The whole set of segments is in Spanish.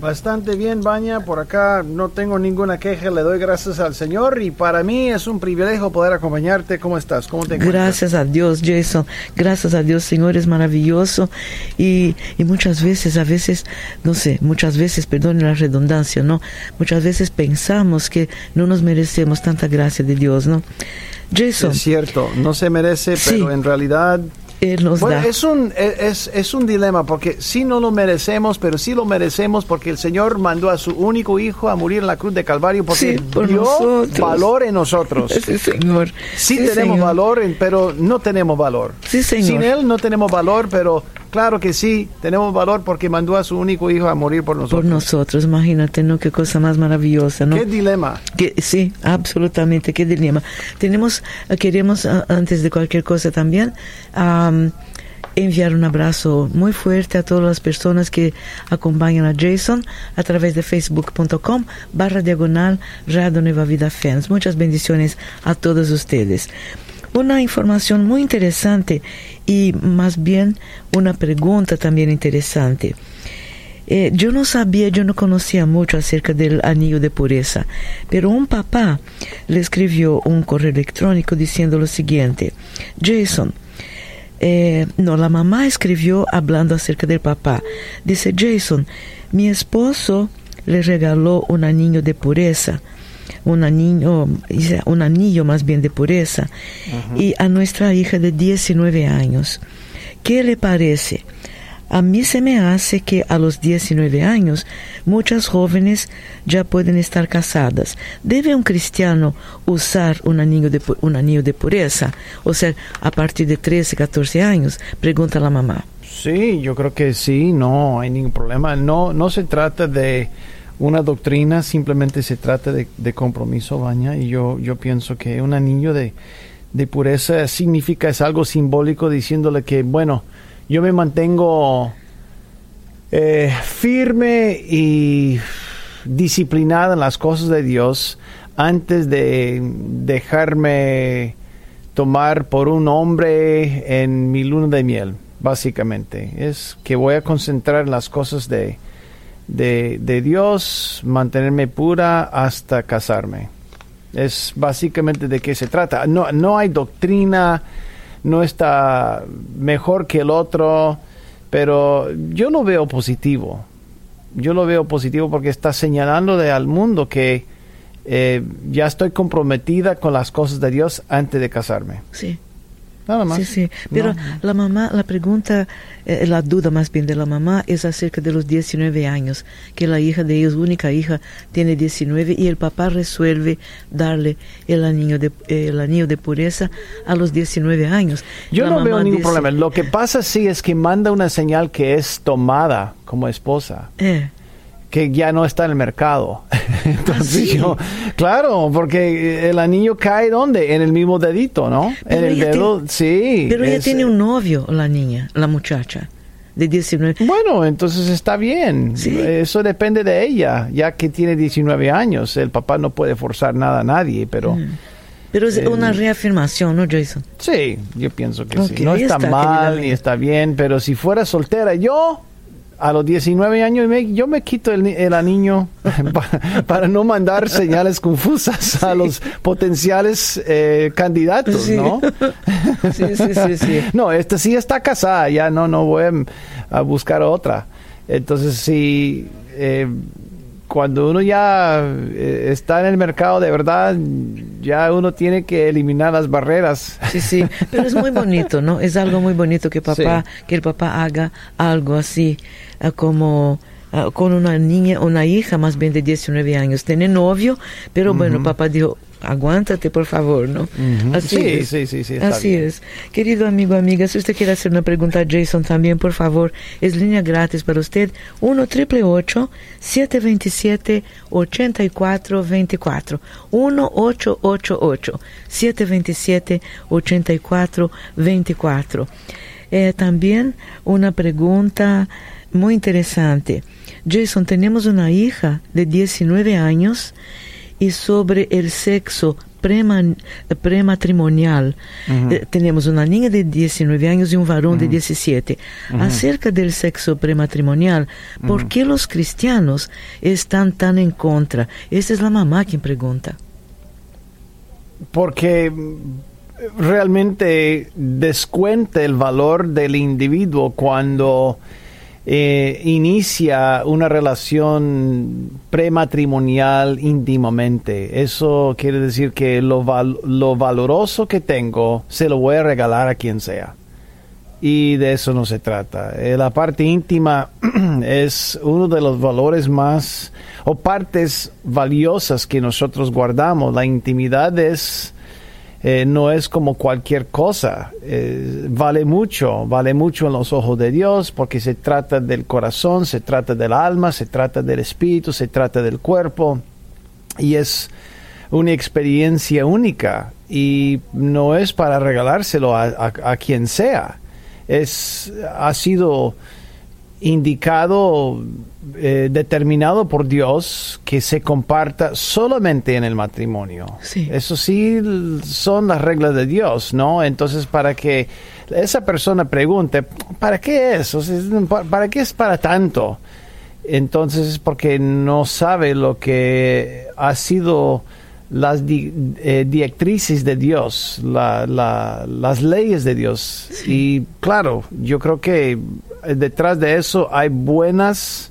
Bastante bien, Baña. Por acá no tengo ninguna queja. Le doy gracias al Señor y para mí es un privilegio poder acompañarte. ¿Cómo estás? ¿Cómo te encuentras? Gracias a Dios, Jason. Gracias a Dios, Señor, es maravilloso. Y, y muchas veces, a veces, no sé, muchas veces, perdone la redundancia, ¿no? Muchas veces pensamos que no nos merecemos tanta gracia de Dios, ¿no? Jason. Es cierto, no se merece, Sí. pero en realidad Nos Bueno, da. es un, es, es un dilema porque sí no lo merecemos, pero sí lo merecemos porque el Señor mandó a su único hijo a morir en la cruz de Calvario porque Sí, por dio nosotros. valor en nosotros. Sí, Señor. Sí, tenemos Señor. valor, pero no tenemos valor. Sí, Señor. Sin Él no tenemos valor, pero claro que sí, tenemos valor porque mandó a su único hijo a morir por nosotros. Por nosotros, imagínate, ¿no? Qué cosa más maravillosa, ¿no? Qué dilema. Que, sí, absolutamente, qué dilema. Tenemos, eh, queremos, ah, antes de cualquier cosa también, am, enviar un abrazo muy fuerte a todas las personas que acompañan a Jason a través de facebook.com barra diagonal Radio Nueva Vida Fans. Muchas bendiciones a todos ustedes. Una información muy interesante y más bien una pregunta también interesante. Eh, yo no sabía, yo no conocía mucho acerca del anillo de pureza, pero un papá le escribió un correo electrónico diciendo lo siguiente, Jason, eh, no, la mamá escribió hablando acerca del papá. Dice, Jason, mi esposo le regaló un anillo de pureza, un anillo, un anillo más bien de pureza, y a nuestra hija de 19 años. ¿Qué le parece? A mí se me hace que a los 19 años muchas jóvenes ya pueden estar casadas. ¿Debe un cristiano usar un anillo de, un anillo de pureza? O sea, a partir de 13, 14 años, pregunta la mamá. Sí, yo creo que sí, no hay ningún problema. No, no se trata de una doctrina, simplemente se trata de, compromiso, Baña. Y yo, yo pienso que un anillo de, de pureza significa, es algo simbólico diciéndole que, bueno, yo me mantengo eh, firme y disciplinada en las cosas de Dios antes de dejarme tomar por un hombre en mi luna de miel, básicamente. Es que voy a concentrar en las cosas de, de, de Dios, mantenerme pura hasta casarme. Es básicamente de qué se trata. No, no hay doctrina, no está mejor que el otro, pero yo lo veo positivo. Yo lo veo positivo porque está señalando al mundo que eh, ya estoy comprometida con las cosas de Dios antes de casarme. Sí. Nada más. Sí, sí. Pero No. la mamá, la pregunta, eh, la duda más bien de la mamá es acerca de los 19 años, que la hija de ellos, única hija, tiene 19 y el papá resuelve darle el anillo de, el anillo de pureza a los 19 años. Yo La no veo ningún dice, problema. Lo que pasa sí es que manda una señal que es tomada como esposa, Eh, que ya no está en el mercado. Entonces ¿Ah, sí? yo, claro, porque el anillo cae ¿dónde? En el mismo dedito, ¿no? Pero en el dedo, sí. pero ella es- tiene un novio, la niña, la muchacha, de 19. Bueno, entonces está bien. Sí. Eso depende de ella, ya que tiene 19 años. El papá no puede forzar nada a nadie, pero Mm. Pero es Eh, una reafirmación, ¿no, Jason? sí, yo pienso que sí. No está, está, mal ni está bien, pero si fuera soltera, yo a los 19 años me- yo me quito el, el anillo pa- para no mandar señales confusas a los potenciales eh, candidatos, Sí. ¿no? Sí, sí, sí, sí. No, esta sí está casada, ya no, no voy a, a buscar otra. Entonces, sí, eh, cuando uno ya eh, está en el mercado de verdad, ya uno tiene que eliminar las barreras. Sí, sí, pero es muy bonito, ¿no? Es algo muy bonito que papá, que el papá haga algo así, ah, como ah, con una niña, una hija más bien de 19 años. Tiene novio, pero bueno, papá dijo, aguántate, por favor, ¿no? Así Sí, es. sí, sí, sí, Así bien. es. Querido amigo, amiga, si usted quiere hacer una pregunta a Jason también, por favor, es línea gratis para usted, 1 triple 727 8424 1 888 727 8424 Eh, también una pregunta muy interesante. Jason, tenemos una hija de 19 años y sobre el sexo prematrimonial. Eh, tenemos una niña de 19 años y un varón de 17. Acerca del sexo prematrimonial, ¿por qué los cristianos están tan en contra? Esta es la mamá quien pregunta. Porque realmente descuenta el valor del individuo cuando eh, inicia una relación prematrimonial íntimamente. Eso quiere decir que lo, lo valoroso que tengo se lo voy a regalar a quien sea. Y de eso no se trata. Eh, la parte íntima es uno de los valores más o partes valiosas que nosotros guardamos. La intimidad es eh, no es como cualquier cosa. Eh, vale mucho, vale mucho en los ojos de Dios porque se trata del corazón, se trata del alma, se trata del espíritu, se trata del cuerpo y es una experiencia única y no es para regalárselo a, quien sea. Es, ha sido indicado, eh, determinado por Dios que se comparta solamente en el matrimonio. Eso sí son las reglas de Dios, ¿no? Entonces, para que esa persona pregunte, ¿para qué es? ¿Para qué es para tanto? Entonces es porque no sabe lo que ha sido las eh, directrices de Dios, las leyes de Dios. Y claro, yo creo que detrás de eso hay buenas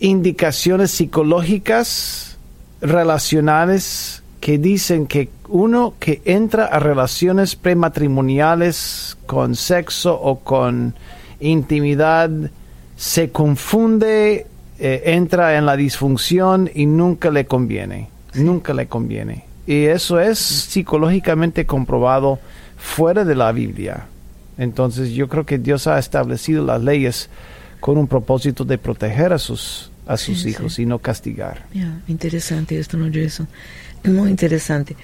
indicaciones psicológicas relacionales que dicen que uno que entra a relaciones prematrimoniales con sexo o con intimidad se confunde, eh, entra en la disfunción y nunca le conviene nunca le conviene. Y eso es psicológicamente comprobado fuera de la Biblia. Entonces yo creo que Dios ha establecido las leyes con un propósito de proteger a sus, a sus hijos y no castigar. interesante esto, ¿no, Jason? Muy interesante.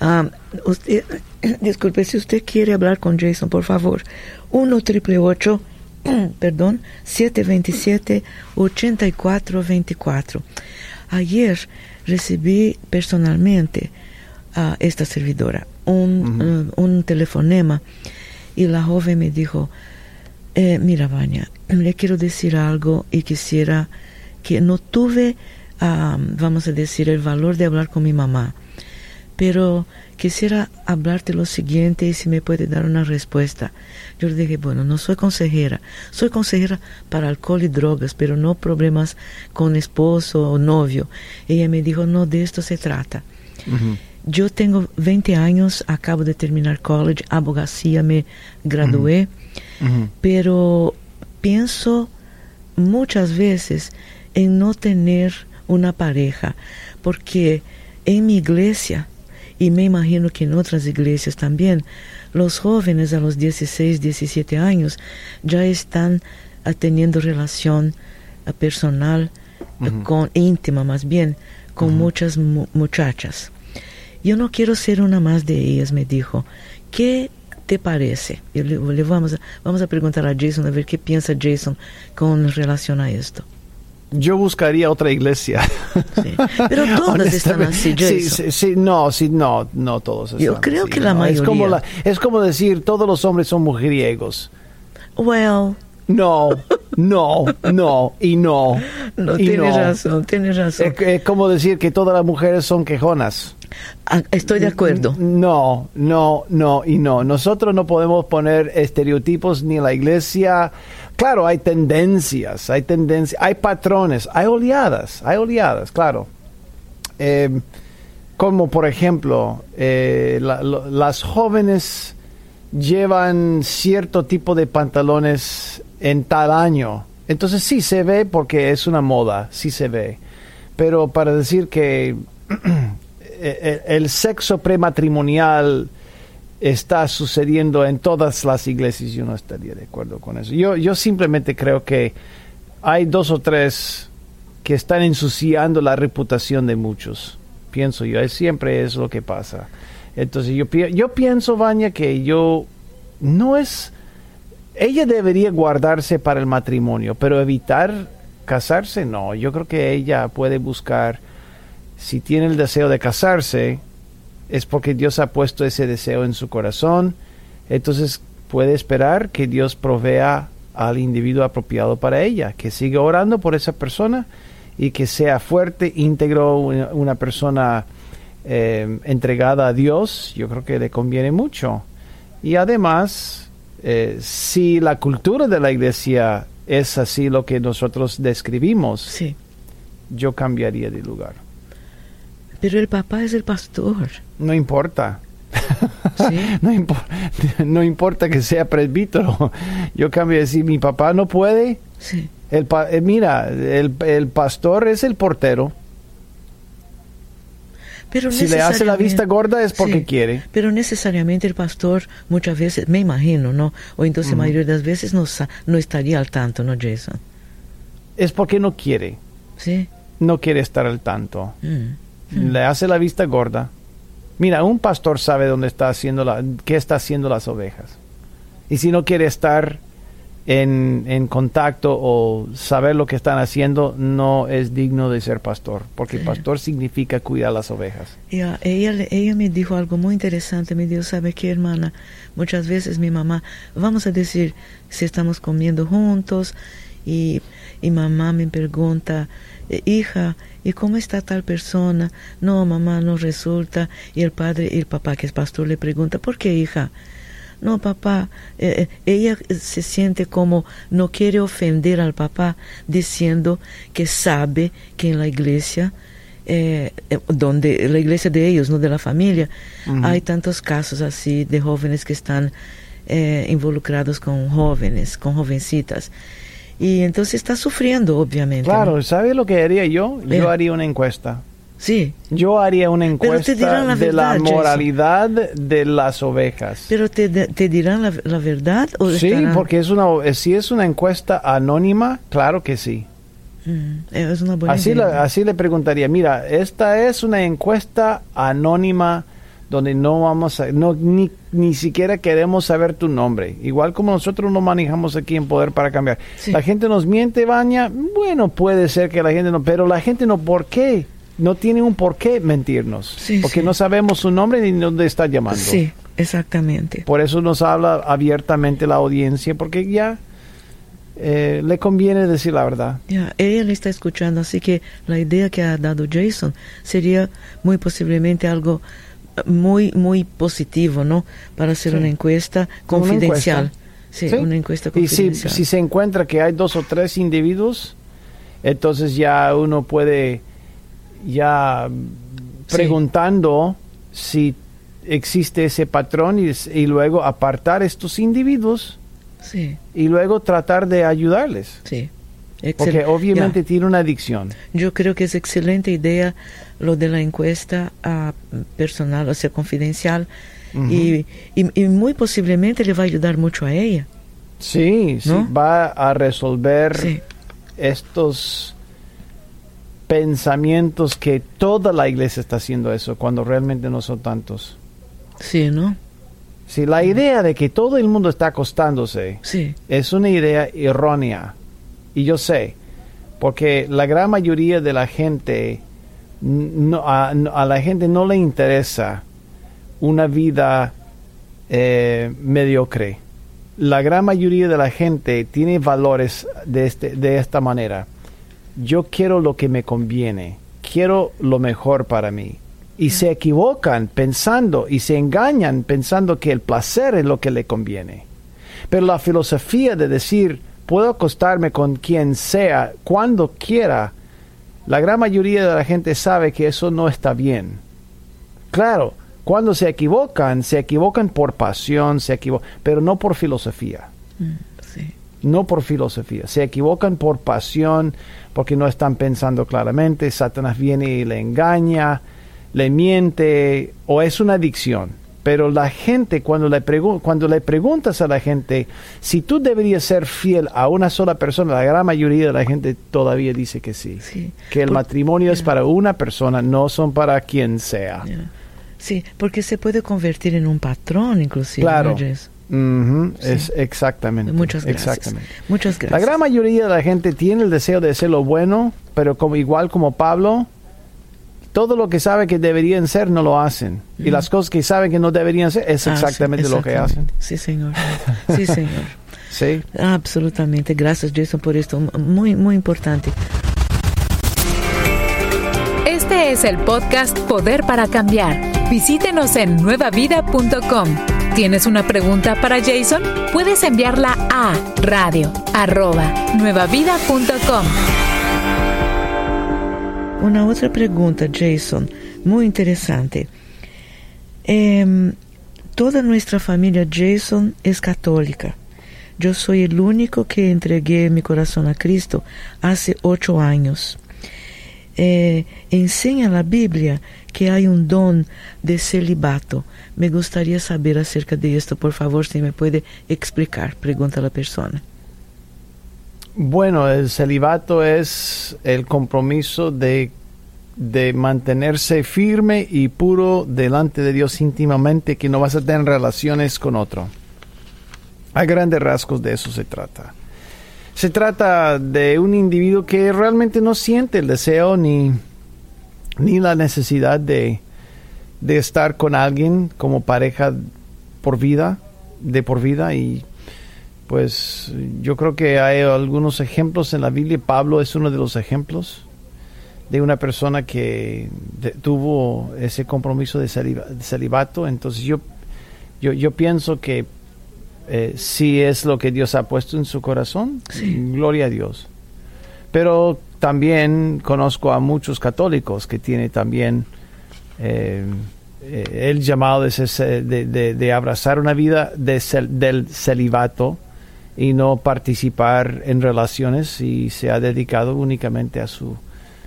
Ah, usted, disculpe, si usted quiere hablar con Jason, por favor, 1 triple perdón, 727 8424. Ayer recibí personalmente a esta servidora un, un telefonema y la joven me dijo, eh, mira, Vania, le quiero decir algo y quisiera que no tuve, vamos a decir, el valor de hablar con mi mamá, pero quisiera hablarte lo siguiente y si me puede dar una respuesta. Yo le dije, bueno, no soy consejera, soy consejera para alcohol y drogas, pero no problemas con esposo o novio. Ella me dijo, no, de esto se trata. Yo tengo 20 años, acabo de terminar college, abogacía, me gradué, pero pienso muchas veces en no tener una pareja, porque en mi iglesia y me imagino que en otras iglesias también, los jóvenes a los 16, 17 años ya están ah, teniendo relación ah, personal, con íntima más bien, con muchas muchachas. Yo no quiero ser una más de ellas, me dijo. ¿Qué te parece? le, vamos, a, vamos a preguntar a Jason a ver qué piensa Jason con relación a esto yo buscaría otra iglesia. Pero todas están así, sí, sí, no, sí, no, no todos están Yo creo que la mayoría. Es como, es como decir, todos los hombres son mujeriegos. Well. No, no, no y no. No, tienes razón, tienes razón. Es, como decir que todas las mujeres son quejonas. Ah, estoy de acuerdo. No, no, no y no. Nosotros no podemos poner estereotipos ni en la iglesia Claro, hay tendencias, hay tendencias, hay patrones, hay oleadas, hay oleadas, claro. Eh, como por ejemplo, eh, las jóvenes llevan cierto tipo de pantalones en tal año. Entonces sí se ve porque es una moda, sí se ve. Pero para decir que eh, el sexo prematrimonial está sucediendo en todas las iglesias. Yo no estaría de acuerdo con eso. Yo, yo simplemente creo que hay dos o tres que están ensuciando la reputación de muchos. Pienso yo, siempre es lo que pasa. Entonces yo, yo pienso, Vanya, que yo no es ella debería guardarse para el matrimonio, pero evitar casarse, no. Yo creo que ella puede buscar, si tiene el deseo de casarse, es porque Dios ha puesto ese deseo en su corazón, entonces puede esperar que Dios provea al individuo apropiado para ella, que siga orando por esa persona y que sea fuerte, íntegro, una, persona eh, entregada a Dios, yo creo que le conviene mucho. Y además, eh, si la cultura de la iglesia es así lo que nosotros describimos, Sí. yo cambiaría de lugar. Pero el papá es el pastor. No importa. Sí. no, impo- no importa que sea presbítero. Yo cambio de decir, mi papá no puede. Sí. El pa- eh, mira, el, el pastor es el portero. Pero Si le hace la vista gorda es porque Sí, quiere. Pero necesariamente el pastor muchas veces, me imagino, ¿no? O entonces la mayoría de las veces no, no estaría al tanto, ¿no, Jason? Es porque no quiere. Sí. No quiere estar al tanto. Mm. Le hace la vista gorda. Mira, un pastor sabe dónde está haciendo la, qué está haciendo las ovejas. Y si no quiere estar en, en contacto o saber lo que están haciendo, no es digno de ser pastor. Porque Sí. pastor significa cuidar las ovejas. Y a- ella, ella me dijo algo muy interesante. Me dijo, ¿sabe qué, hermana? Muchas veces mi mamá, vamos a decir, si estamos comiendo juntos y, y mamá me pregunta, "Eh, hija, ¿y cómo está tal persona? No, mamá, no resulta. Y el padre, y el papá, que es pastor, le pregunta, ¿por qué, hija? No, papá, eh, eh, ella se siente como no quiere ofender al papá diciendo que sabe que en la iglesia, eh, eh, donde la iglesia de ellos, no de la familia, hay tantos casos así de jóvenes que están eh, involucrados con jóvenes, con jovencitas. Y entonces está sufriendo, obviamente. ¿no? Claro, ¿sabe lo que haría yo? Yo haría una encuesta. Sí, Yo haría una encuesta la de la Jason. moralidad de las ovejas. pero te, te dirán la, la verdad o Sí, estarán- porque es una, eh, si es una encuesta anónima, claro que sí. Mm, es una buena Así, idea. la- así le preguntaría, mira, esta es una encuesta anónima donde no vamos a, no, ni, ni siquiera queremos saber tu nombre. Igual como nosotros no manejamos aquí en Poder para Cambiar. Sí. La gente nos miente, baña, bueno, puede ser que la gente no, pero la gente no, ¿por qué? No tiene un por qué mentirnos. Sí, porque sí. no sabemos su nombre ni dónde está llamando. Sí, exactamente. Por eso nos habla abiertamente la audiencia, porque ya eh, le conviene decir la verdad. Ya, ella le está escuchando, así que la idea que ha dado Jason sería muy posiblemente algo muy, muy positivo, ¿no? Para hacer Sí. una encuesta Una confidencial. encuesta. Sí, una encuesta Y si, confidencial. si se encuentra que hay dos o tres individuos, entonces ya uno puede ya Sí. preguntando si existe ese patrón y, y luego apartar estos individuos Sí, y luego tratar de ayudarles. sí. Porque obviamente tiene una adicción. Yo creo que es excelente idea lo de la encuesta ah, personal, o sea, confidencial. Y, y, y muy posiblemente le va a ayudar mucho a ella. Sí, sí, va a resolver estos pensamientos que toda la iglesia está haciendo eso cuando realmente no son tantos. sí, ¿no? Si la idea de que todo el mundo está acostándose Sí, es una idea errónea, y yo sé, porque la gran mayoría de la gente, no, a, a la gente no le interesa una vida eh, mediocre. La gran mayoría de la gente tiene valores de, este, de esta manera. Yo quiero lo que me conviene, quiero lo mejor para mí. Y se equivocan pensando y se engañan pensando que el placer es lo que le conviene. Pero la filosofía de decir, puedo acostarme con quien sea, cuando quiera, la gran mayoría de la gente sabe que eso no está bien. Claro, cuando se equivocan, se equivocan por pasión, se equivo- pero no por filosofía. mm, sí. No por filosofía, se equivocan por pasión, porque no están pensando claramente, Satanás viene y le engaña, le miente, o es una adicción. Pero la gente, cuando le, pregu- cuando le preguntas a la gente si tú deberías ser fiel a una sola persona, la gran mayoría de la gente todavía dice que sí. Sí. Que el Por- matrimonio es para una persona, no son para quien sea. Sí, porque se puede convertir en un patrón, inclusive. Claro. ¿no, Es exactamente. Muchas gracias. Exactamente. Muchas gracias. La gran mayoría de la gente tiene el deseo de hacer lo bueno, pero como igual como Pablo, todo lo que sabe que deberían ser no lo hacen. Y las cosas que saben que no deberían ser es Ah, sí, exactamente lo que hacen. Sí, señor. Sí, señor. Sí. Absolutamente. Gracias, Jason, por esto. Muy, muy importante. Este es el podcast Poder para Cambiar. Visítenos en nuevavida.com. ¿Tienes una pregunta para Jason? Puedes enviarla a radio arroba. Una otra pregunta, Jason, muy interesante. Em, toda nuestra familia Jason es católica. Yo soy el único que entregué mi corazón a Cristo hace ocho años. Eh, enseña la Biblia que hay un don de celibato. Me gustaría saber acerca de esto, por favor, si me puede explicar, pregunta la persona. Bueno, el celibato es el compromiso de, de mantenerse firme y puro delante de Dios íntimamente, que no vas a tener relaciones con otro. A grandes rasgos de eso se trata. Se trata de un individuo que realmente no siente el deseo ni, ni la necesidad de, de estar con alguien como pareja por vida, de por vida y pues yo creo que hay algunos ejemplos en la Biblia. Pablo es uno de los ejemplos de una persona que de- tuvo ese compromiso de, de celibato. Entonces yo, yo, yo pienso que eh, si es lo que Dios ha puesto en su corazón, gloria a Dios. Pero también conozco a muchos católicos que tienen también eh, el llamado de, de- abrazar una vida de cel- del celibato y no participar en relaciones y se ha dedicado únicamente a su,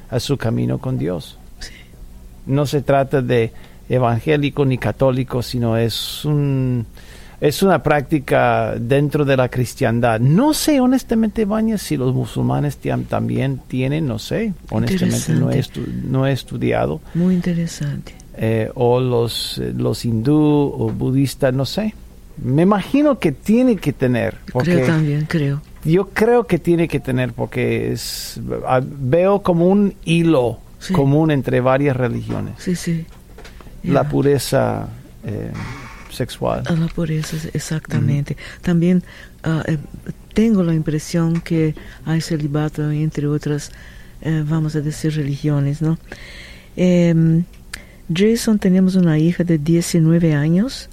a su camino con Dios. No se trata de evangélico ni católico, sino es un es una práctica dentro de la cristiandad. No sé honestamente, Baña, si los musulmanes también tienen, no sé, honestamente no he, no he estudiado, Muy interesante. Eh, o los, eh, los hindú o budistas, no sé. Me imagino que tiene que tener, Creo también, creo. yo creo que tiene que tener, porque es, veo como un hilo Sí. común entre varias religiones, Sí, sí. la pureza eh, sexual. A la pureza, exactamente. También ah, eh, tengo la impresión que hay celibato entre otras, eh, vamos a decir, religiones, ¿no? Em, Jason, tenemos una hija de 19 años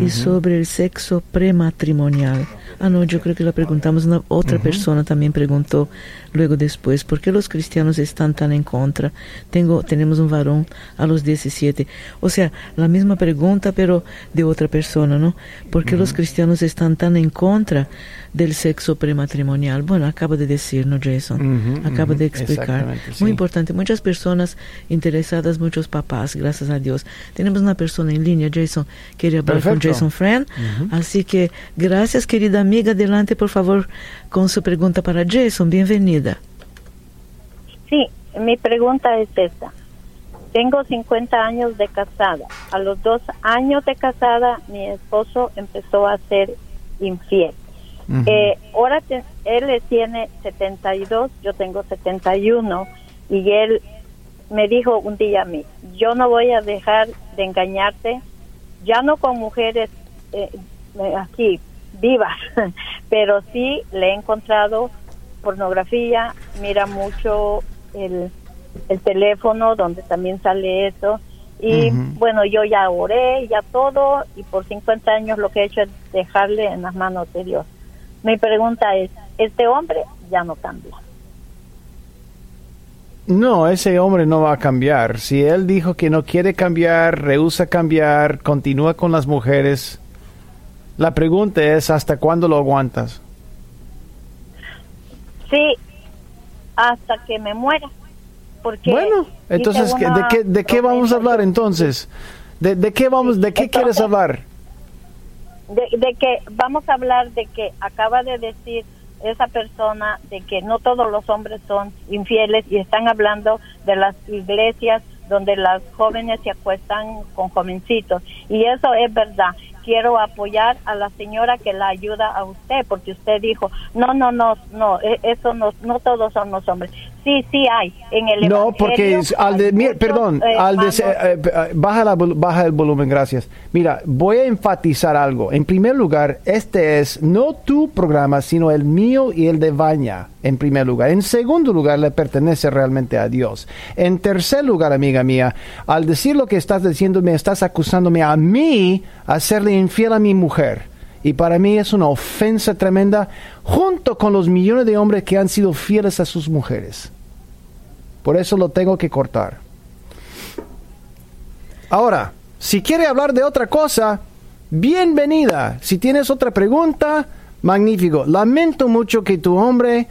y sobre el sexo prematrimonial. Ah, no, yo creo que la preguntamos, una otra persona también preguntó luego después, ¿por qué los cristianos están tan en contra? Tengo, tenemos un varón a los 17. O sea, la misma pregunta, pero de otra persona, ¿no? ¿Por qué los cristianos están tan en contra del sexo prematrimonial? Bueno, acaba de decir, ¿no, Jason? Acaba de explicar. Muy importante. Muchas personas interesadas, muchos papás, gracias a Dios. Tenemos una persona en línea, Jason. Quiere hablar con. Jason Friend. Así que, gracias, querida amiga. Adelante, por favor, con su pregunta para Jason. Bienvenida. Sí, mi pregunta es esta. Tengo 50 años de casada. A los dos años de casada, mi esposo empezó a ser infiel. Eh, ahora te- él tiene 72, yo tengo 71 y él me dijo un día a mí, yo no voy a dejar de engañarte, ya no con mujeres eh, eh, aquí vivas, pero sí le he encontrado pornografía, mira mucho el, el teléfono donde también sale eso y bueno, yo ya oré, ya todo y por 50 años lo que he hecho es dejarle en las manos de Dios. Mi pregunta es, este hombre ya no cambia. No, ese hombre no va a cambiar. Si él dijo que no quiere cambiar, rehúsa cambiar, continúa con las mujeres, la pregunta es ¿hasta cuándo lo aguantas? Sí, hasta que me muera. Porque Bueno, entonces ¿qué- ¿de qué, de qué vamos a hablar entonces? ¿De, de qué vamos, de qué quieres hablar? de, de que vamos a hablar de que acaba de decir esa persona de que no todos los hombres son infieles y están hablando de las iglesias donde las jóvenes se acuestan con jovencitos y eso es verdad quiero apoyar a la señora que la ayuda a usted, porque usted dijo, no, no, no, no, e- eso no, no todos son los hombres. Sí, sí hay en el No, porque es- al de, mira, perdón, eh, al de, eh, eh, baja, la baja el volumen, gracias. Mira, voy a enfatizar algo. En primer lugar, este es no tu programa, sino el mío y el de Baña, en primer lugar. En segundo lugar, le pertenece realmente a Dios. En tercer lugar, amiga mía, al decir lo que estás diciendo, me estás acusándome a mí a serle infiel a mi mujer. Y para mí es una ofensa tremenda, junto con los millones de hombres que han sido fieles a sus mujeres. Por eso lo tengo que cortar. Ahora, si quiere hablar de otra cosa, bienvenida. Si tienes otra pregunta, magnífico. Lamento mucho que tu hombre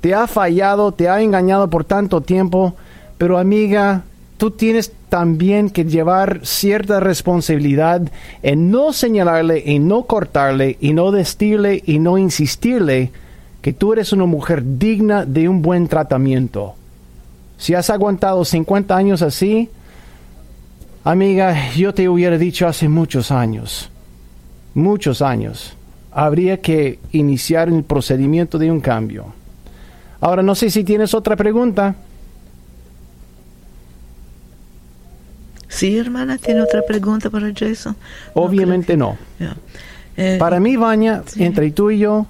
te ha fallado, te ha engañado por tanto tiempo, pero amiga, tú tienes también que llevar cierta responsabilidad en no señalarle y no cortarle y no decirle y no insistirle que tú eres una mujer digna de un buen tratamiento. Si has aguantado 50 años así, amiga, yo te hubiera dicho hace muchos años, muchos años, habría que iniciar el procedimiento de un cambio. Ahora no sé si tienes otra pregunta. Sí, hermana, ¿tiene otra pregunta para Jason? Obviamente no. Eh, Para mí, Vanya, Sí. entre tú y yo,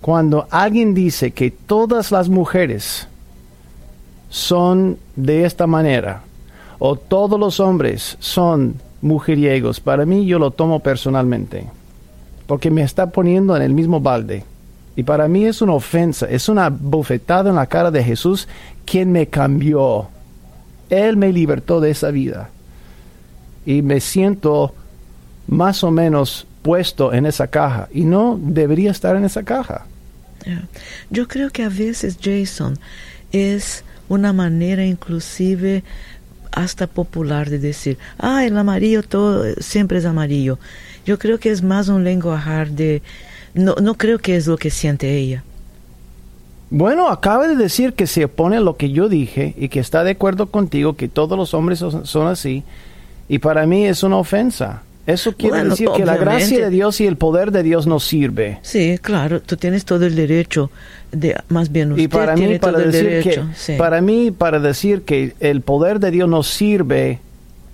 cuando alguien dice que todas las mujeres son de esta manera, o todos los hombres son mujeriegos, para mí yo lo tomo personalmente, porque me está poniendo en el mismo balde. Y para mí es una ofensa, es una bofetada en la cara de Jesús, quien me cambió. Él me libertó de esa vida. Y me siento más o menos puesto en esa caja. Y no debería estar en esa caja. Yo creo que a veces, Jason, es una manera inclusive hasta popular de decir, ah, el amarillo todo siempre es amarillo. Yo creo que es más un lenguajar de, no, no creo que es lo que siente ella. Bueno, acaba de decir que se opone a lo que yo dije y que está de acuerdo contigo que todos los hombres son, son así. Y para mí es una ofensa. Eso quiere Bueno, decir que la gracia de Dios y el poder de Dios no sirve. Sí, claro, tú tienes todo el derecho de, más bien usted Y para tiene mí, para todo el decir derecho. que, sí. para mí, para decir que el poder de Dios no sirve,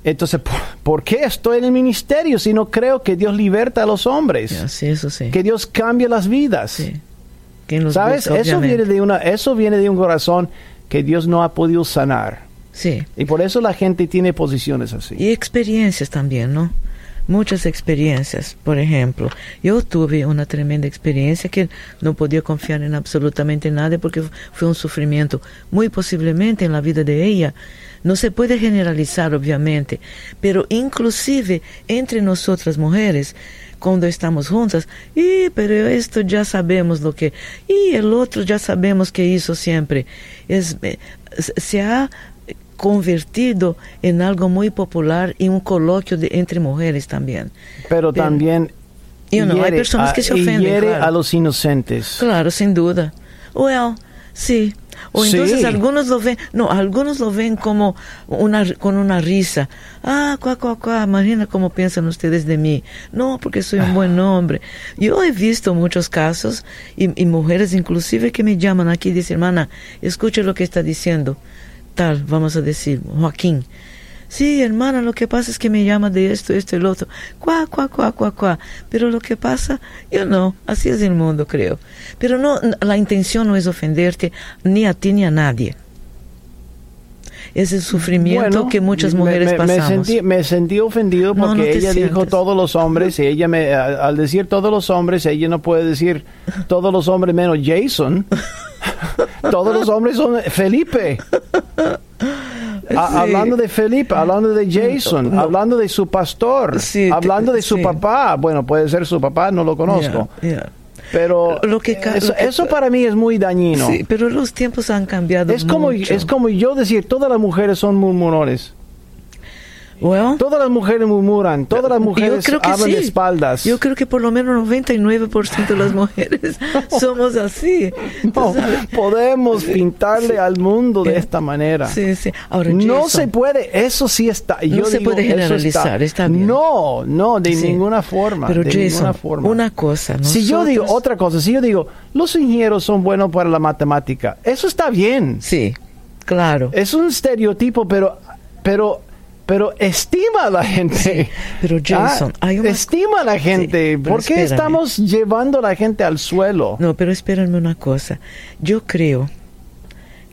entonces, ¿por, por qué estoy en el ministerio si no creo que Dios liberta a los hombres? Sí, eso sí. Que Dios cambia las vidas. sí. ¿Sabes? gusta, Eso viene, de una, eso viene de un corazón que Dios no ha podido sanar. Sí. Y por eso la gente tiene posiciones así. Y experiencias también, ¿no? Muchas experiencias. Por ejemplo, yo tuve una tremenda experiencia que no podía confiar en absolutamente nada porque fue un sufrimiento muy posiblemente en la vida de ella. No se puede generalizar, obviamente, pero inclusive entre nosotras mujeres, cuando estamos juntas, y pero esto ya sabemos lo que, y el otro ya sabemos que hizo siempre. Es, eh, se ha convertido en algo muy popular y un coloquio de, entre mujeres también. Pero Pero- también Y no, hay hiere personas a- que se ofenden, hiere claro. a los inocentes. Claro, sin duda. Well, sí. O Sí. entonces algunos lo ven, no, algunos lo ven como una, con una risa. Ah, cuá, cuá, cuá, imagina cómo piensan ustedes de mí. No, porque soy un buen hombre. Yo he visto muchos casos y, y mujeres inclusive que me llaman aquí y dicen, hermana, escuche lo que está diciendo. Tal, vamos a decir, Joaquín. Sí, hermana, lo que pasa es que me llama de esto, esto y lo otro. Cuá, cuá, cuá, cuá, cuá. Pero lo que pasa, yo no, así es el mundo, creo. Pero no, la intención no es ofenderte ni a ti ni a nadie. Es el sufrimiento Bueno, que muchas me- mujeres me, pasamos. Me sentí, me sentí ofendido No, porque no te ella dijo sientes. todos los hombres y ella me, al decir todos los hombres, ella no puede decir todos los hombres menos Jason. todos los hombres son Felipe. Sí. Hablando de Felipe, hablando de Jason, No. hablando de su pastor, Sí, hablando de su sí. papá. Bueno, puede ser su papá, no lo conozco. Ya, ya. Pero Lo que eso, lo que- eso para mí es muy dañino. Sí, pero los tiempos han cambiado es, como, es como yo decir, todas las mujeres son murmurones. Well, todas las mujeres murmuran, todas las mujeres hablan de sí. espaldas. Yo creo que por lo menos 99% de las mujeres somos así. no, podemos pintarle al mundo de Eh, esta manera. Sí, sí. Ahora, no Jason, se puede, eso sí está. No yo se digo, puede generalizar, está bien. No, no, de Sí. ninguna forma. Pero de Jason, ninguna forma. una cosa. Si yo digo nosotros- otra cosa, si yo digo, los ingenieros son buenos para la matemática, eso está bien. Sí, claro. Es un estereotipo, pero, pero, pero estima a la gente. pero Jason, Ah, hay una- estima a la gente. Sí, ¿Por qué espérame. estamos llevando a la gente al suelo? No, pero espérenme una cosa. Yo creo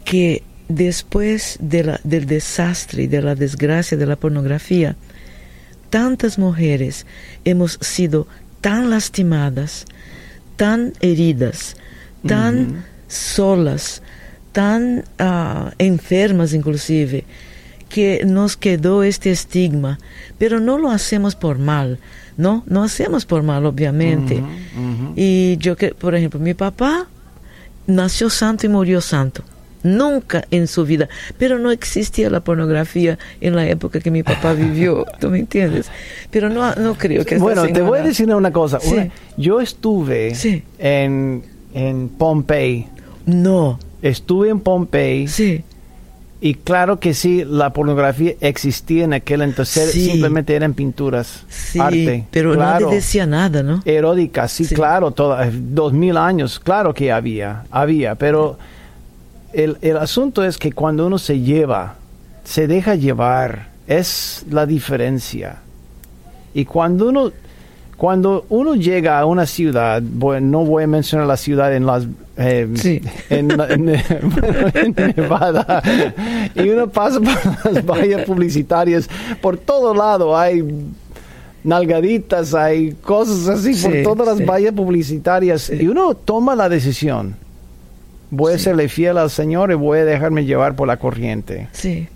que después de la- del desastre y de la desgracia de la pornografía, tantas mujeres hemos sido tan lastimadas, tan heridas, tan solas, tan ah, enfermas inclusive, que nos quedó este estigma, pero no lo hacemos por mal, no, no hacemos por mal, obviamente. Y yo que, por ejemplo, mi papá nació santo y murió santo. Nunca en su vida. Pero no existía la pornografía en la época que mi papá vivió. ¿Tú me entiendes? Pero no, no creo que Bueno, te voy a decir una cosa. Sí. Una- yo estuve Sí. en, en Pompey. No, Estuve en Pompey sí, y claro que sí, la pornografía existía en aquel entonces. Sí. Simplemente eran pinturas, sí. arte. pero claro. nadie decía nada, ¿no? erótica, sí, Sí. claro, toda, dos mil años, claro que había, había, pero el, el asunto es que cuando uno se lleva, se deja llevar, es la diferencia. Y cuando uno, cuando uno llega a una ciudad, bueno, no voy a mencionar la ciudad en las eh, Sí. en, en- bueno, en Nevada y uno pasa por las vallas publicitarias por todo lado hay nalgaditas hay cosas así por todas las sí. vallas publicitarias y uno toma la decisión voy a serle fiel al Señor y voy a dejarme llevar por la corriente Sí.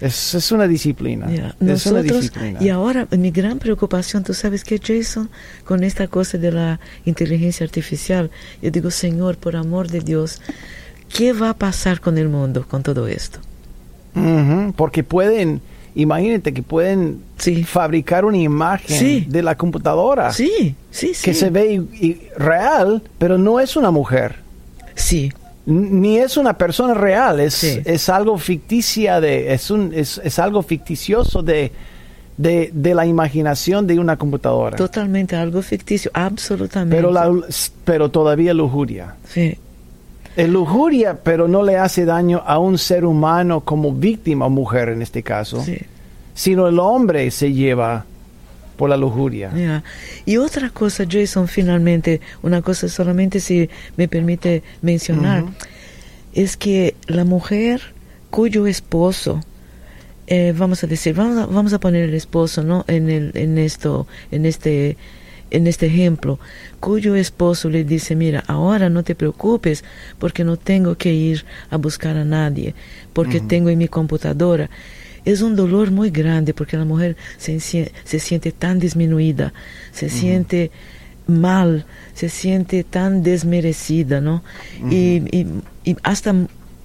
Es, es una disciplina Ya, es una Nosotros, disciplina y ahora mi gran preocupación, tú sabes que Jason, con esta cosa de la inteligencia artificial, yo digo, Señor, por amor de Dios, ¿qué va a pasar con el mundo con todo esto? Porque pueden imagínate que pueden Sí. fabricar una imagen Sí. de la computadora Sí, sí, sí. que se ve real, pero no es una mujer. Sí, Ni es una persona real, es, Sí. es algo ficticia de, es un, es, es algo ficticioso de, de, de la imaginación de una computadora. totalmente algo ficticio, absolutamente. Pero la, pero todavía lujuria. Sí, Es lujuria, pero no le hace daño a un ser humano como víctima o mujer en este caso, sí. sino el hombre se lleva por la lujuria. Y otra cosa, Jason, finalmente, una cosa solamente si me permite mencionar, es que la mujer cuyo esposo, eh, vamos a decir, vamos a, vamos a poner el esposo, ¿no? En, el, en esto, en este, en este ejemplo, cuyo esposo le dice, mira, ahora no te preocupes porque no tengo que ir a buscar a nadie, porque tengo en mi computadora. Es un dolor muy grande porque la mujer se, se siente tan disminuida, se siente mal, se siente tan desmerecida, ¿no? y, y- y hasta,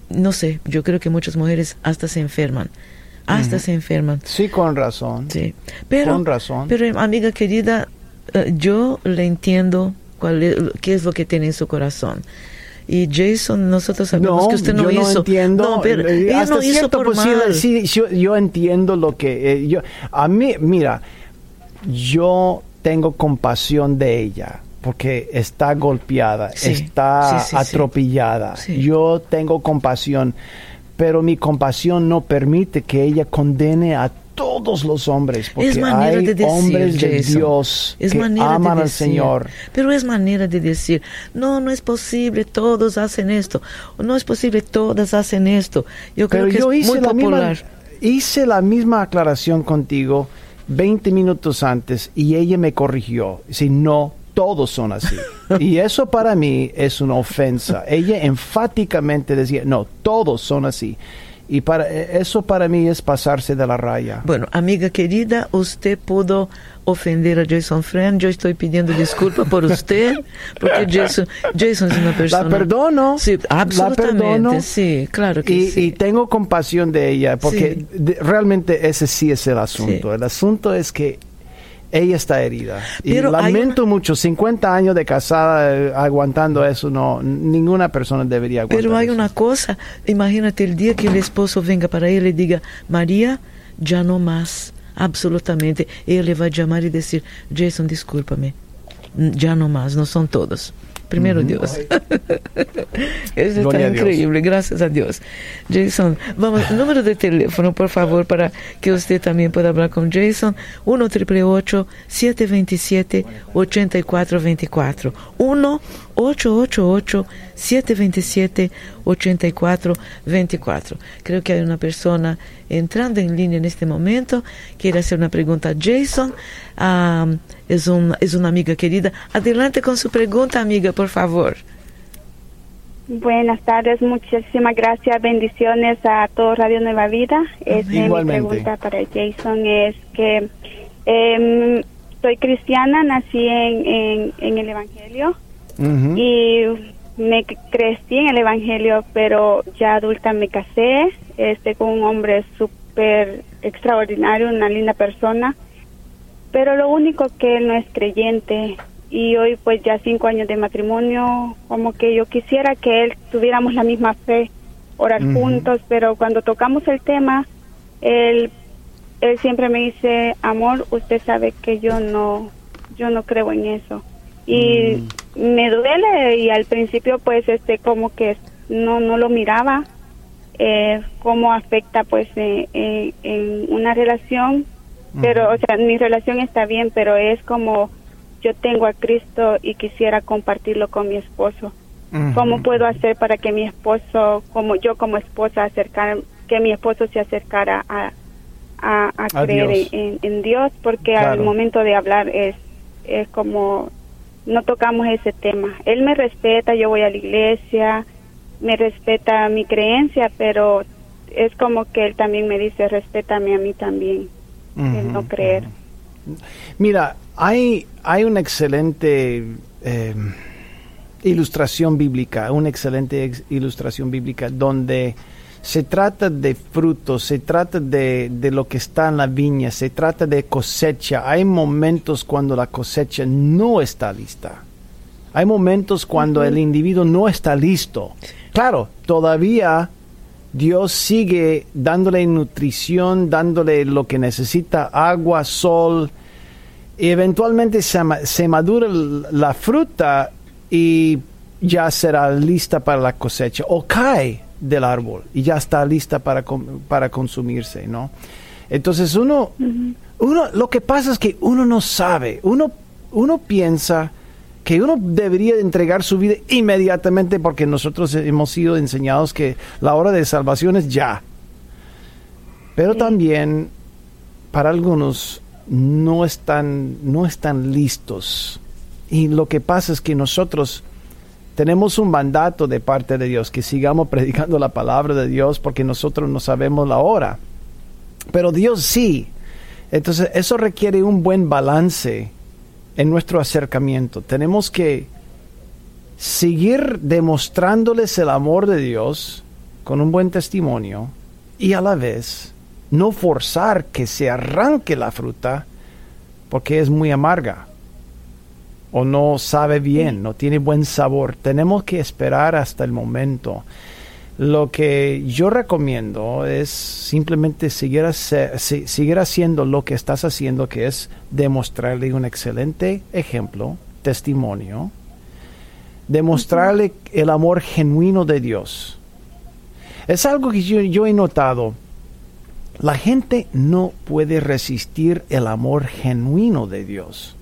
no sé, yo creo que muchas mujeres hasta se enferman, hasta se enferman. Sí, con razón. Sí, pero, Con razón. pero amiga querida, eh, yo le entiendo cuál es, qué es lo que tiene en su corazón. Y Jason, nosotros sabemos No, que usted no yo hizo. no entiendo. No, pero ella hasta no hizo cierto por mal. sí, yo, yo entiendo lo que eh, yo. A mí, mira, yo tengo compasión de ella porque está golpeada, Sí, está sí, atropellada. Yo tengo compasión, pero mi compasión no permite que ella condene a todos los hombres, porque es manera hay de decir, hombres de Jason. Dios es que manera aman de al decir. Señor. Pero es manera de decir, no, no es posible, todos hacen esto. No es posible, todas hacen esto. Yo creo Pero que yo es hice muy la, misma, popular. hice la misma aclaración contigo 20 minutos antes y ella me corrigió. Si no, todos son así. y eso para mí es una ofensa. Ella enfáticamente decía, no, todos son así. Y para e, eso para mí es pasarse de la raya. Bueno, amiga querida, usted pudo ofender a Jason Friend. Yo estoy pidiendo disculpas por usted, porque Jason, Jason es una persona. La perdono. Sí, absolutamente. La perdono. Sí, claro que y, sí. y tengo compasión de ella, porque Sí. realmente ese sí es el asunto. El asunto es que ella está herida. Y Pero hay lamento mucho, 50 años de casada eh, aguantando eso, no, ninguna persona debería aguantar Pero hay eso. una cosa, imagínate el día que el esposo venga para ella y le diga, María, ya no más, absolutamente. Ella le va a llamar y decir, Jason, discúlpame, ya no más, no son todos. Primero Dios. Eso está Gloria Dios. increíble, gracias a Dios. Jason, vamos, número de teléfono, por favor, para que usted también pueda hablar con Jason. 1 888 727 8424 1 888 727 8424 Creo que hay una persona entrando en línea en este momento. Quiere hacer una pregunta a Jason. Ah, es, un, es una amiga querida. Adelante con su pregunta, amiga, por favor. Buenas tardes, muchísimas gracias, bendiciones a todo Radio Nueva Vida. Este, mi pregunta para Jason es que em, soy cristiana, nací en, en, en el Evangelio Y me crecí en el Evangelio, pero ya adulta me casé este, con un hombre súper extraordinario, una linda persona, pero lo único que él no es creyente y hoy pues ya cinco años de matrimonio, como que yo quisiera que él tuviéramos la misma fe, orar juntos, pero cuando tocamos el tema, él, él siempre me dice, amor, usted sabe que yo no, yo no creo en eso. Y me duele y al principio pues este como que no, no lo miraba, eh, cómo afecta pues eh, eh, en una relación, pero o sea, mi relación está bien, pero es como yo tengo a Cristo y quisiera compartirlo con mi esposo. ¿Cómo puedo hacer para que mi esposo, como yo como esposa, acercar, que mi esposo se acercara a, a, a A creer Dios. en, en Dios? Porque Claro. al momento de hablar es, es como no tocamos ese tema. Él me respeta, yo voy a la iglesia, me respeta mi creencia, pero es como que él también me dice, respétame a mí también, el no creer. Mira, hay, hay una excelente eh, ilustración bíblica, una excelente ex- ilustración bíblica donde se trata de frutos, se trata de, de lo que está en la viña, se trata de cosecha. Hay momentos cuando la cosecha no está lista. Hay momentos cuando el individuo no está listo. Claro, todavía Dios sigue dándole nutrición, dándole lo que necesita, agua, sol, y eventualmente se, se madura la fruta y ya será lista para la cosecha o cae del árbol y ya está lista para, para consumirse, ¿no? Entonces uno, uno, lo que pasa es que uno no sabe, uno, uno piensa que uno debería entregar su vida inmediatamente porque nosotros hemos sido enseñados que la hora de salvación es ya. Pero también para algunos no están, no están listos. Y lo que pasa es que nosotros tenemos un mandato de parte de Dios, que sigamos predicando la palabra de Dios porque nosotros no sabemos la hora. Pero Dios sí. Entonces eso requiere un buen balance en nuestro acercamiento. Tenemos que seguir demostrándoles el amor de Dios con un buen testimonio y a la vez no forzar que se arranque la fruta porque es muy amarga o no sabe bien, no tiene buen sabor. Tenemos que esperar hasta el momento. Lo que yo recomiendo es simplemente seguir, haciendo lo que estás haciendo, que es demostrarle un excelente ejemplo, testimonio, demostrarle el amor genuino de Dios. Es algo que yo, yo he notado. La gente no puede resistir el amor genuino de Dios.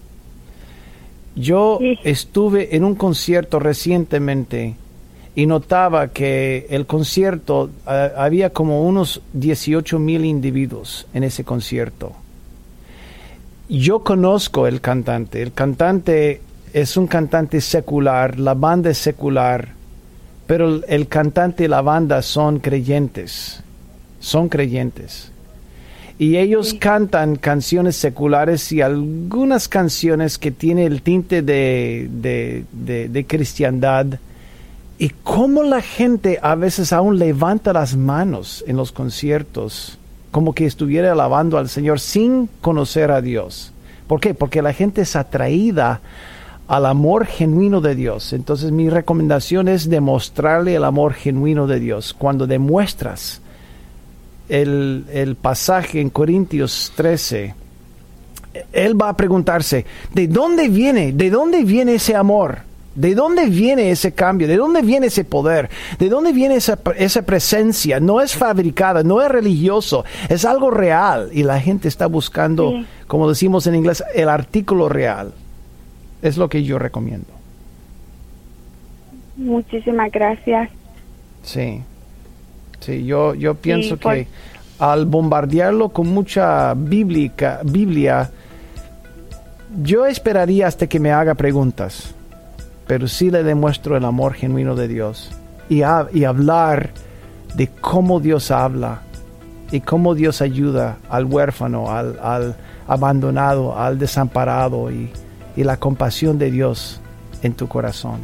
Yo Sí. estuve en un concierto recientemente y notaba que el concierto ah, había como unos 18 mil individuos en ese concierto. Yo conozco el cantante. El cantante es un cantante secular, la banda es secular, pero el, el cantante y la banda son creyentes. son creyentes. Y ellos cantan canciones seculares y algunas canciones que tienen el tinte de, de, de, de cristiandad. Y cómo la gente a veces aún levanta las manos en los conciertos, como que estuviera alabando al Señor sin conocer a Dios. ¿Por qué? Porque la gente es atraída al amor genuino de Dios. Entonces mi recomendación es demostrarle el amor genuino de Dios. Cuando demuestras el, el pasaje en Corintios 13, él va a preguntarse, ¿de dónde viene? ¿De dónde viene ese amor? ¿De dónde viene ese cambio? ¿De dónde viene ese poder? ¿De dónde viene esa, esa, presencia? No es fabricada, no es religioso, es algo real y la gente está buscando, sí. como decimos en inglés, el artículo real. Es lo que yo recomiendo. Muchísimas gracias. Sí, sí, yo, yo pienso sí, por... que al bombardearlo con mucha bíblica, Biblia, yo esperaría hasta que me haga preguntas pero sí le demuestro el amor genuino de Dios y, hablar de cómo Dios habla y cómo Dios ayuda al huérfano, al, al abandonado, al desamparado y, y la compasión de Dios en tu corazón.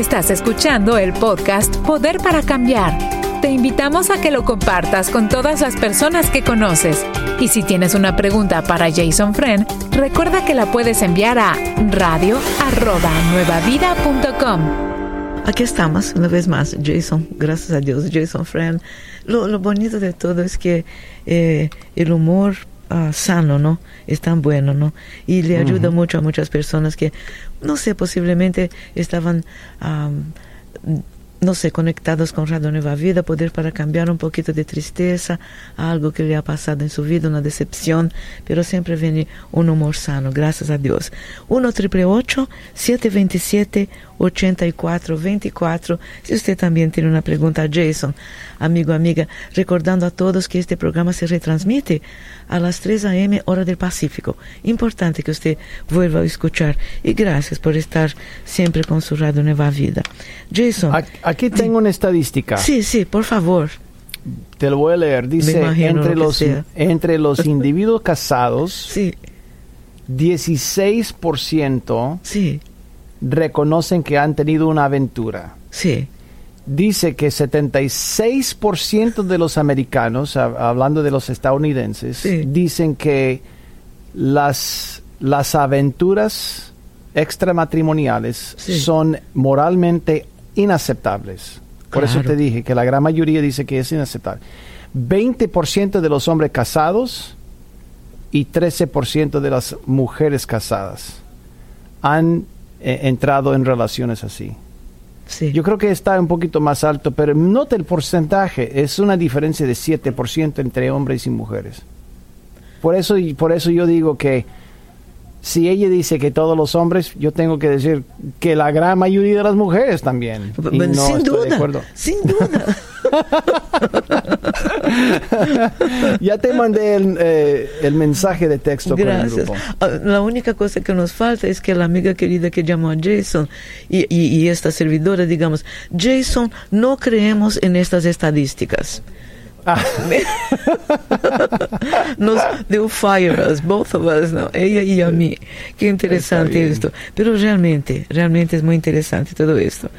Estás escuchando el podcast Poder para Cambiar. Te invitamos a que lo compartas con todas las personas que conoces. Y si tienes una pregunta para Jason Friend, recuerda que la puedes enviar a radio@nuevavida.com. Aquí estamos, una vez más, Jason, gracias a Dios, Jason Friend. Lo, bonito de todo es que eh, el humor uh, sano, ¿no? Es tan bueno, ¿no? Y le ayuda uh -huh. mucho a muchas personas que, no sé, posiblemente estaban... Um, no sé, conectados con Radio Nueva Vida, poder para cambiar un poquito de tristeza, algo que le ha pasado en su vida, una decepción, pero siempre viene un humor sano, gracias a Dios. 1 triple 727 8424. Si usted también tiene una pregunta Jason, amigo, amiga, recordando a todos que este programa se retransmite a las 3 a.m. hora del Pacífico. Importante que usted vuelva a escuchar. Y gracias por estar siempre con su Radio Nueva Vida. Jason. Tengo una estadística. Sí, sí, por favor. Te lo voy a leer. Dice, entre los, entre los individuos casados, sí. 16% sí. reconocen que han tenido una aventura. Sí. Dice que 76% de los americanos, hablando de los estadounidenses, sí. dicen que las, las aventuras extramatrimoniales sí. son moralmente inaceptables. Por claro. eso te dije que la gran mayoría dice que es inaceptable. 20% de los hombres casados y 13% de las mujeres casadas han eh, entrado en relaciones así. Sí. Yo creo que está un poquito más alto, pero nota el porcentaje, es una diferencia de 7% entre hombres y mujeres. Por eso, por eso yo digo que si ella dice que todos los hombres, yo tengo que decir que la gran mayoría de las mujeres también. Y no sin duda, sin duda. ya te mandé el, eh, el, mensaje de texto Gracias. con el grupo. La única cosa que nos falta es que la amiga querida que llamó a Jason y, y, y esta servidora, digamos, Jason, no creemos en estas estadísticas. Ah. Nos deu fire us, both of us, não? ella y a mí. Qué interesante esto. Pero realmente, realmente es muy interesante todo esto.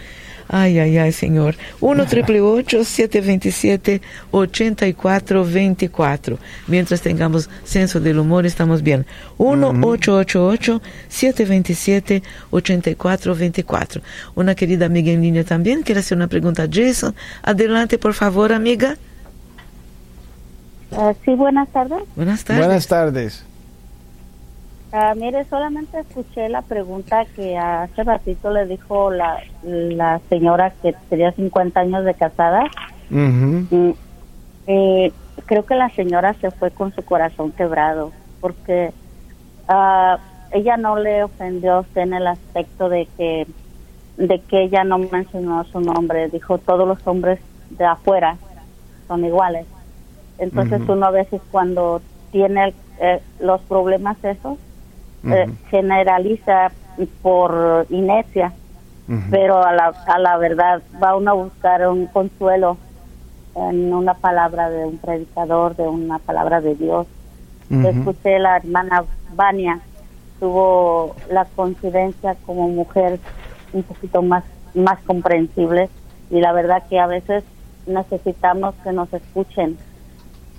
Ay, ay, ay, Senhor. 1 triple 727 8424. Mientras tengamos senso del humor, estamos bien. 1 888 727 8424. Una querida amiga en línea también quiere hacer una pregunta a Jason. Adelante, por favor, amiga. Uh, sí, buenas tardes. Buenas tardes. Buenas tardes. Uh, mire, solamente escuché la pregunta que hace ratito le dijo la, la señora que tenía 50 años de casada. Uh -huh. y, eh, creo que la señora se fue con su corazón quebrado porque uh, ella no le ofendió a usted en el aspecto de que de que ella no mencionó su nombre, dijo todos los hombres de afuera son iguales. Entonces uh -huh. uno a veces cuando tiene eh, los problemas esos, uh -huh. eh, generaliza por inercia, uh -huh. pero a la, a la verdad va uno a buscar un consuelo en una palabra de un predicador, de una palabra de Dios. Escuché la hermana Vania, tuvo la coincidencia como mujer un poquito más, más comprensible y la verdad que a veces necesitamos que nos escuchen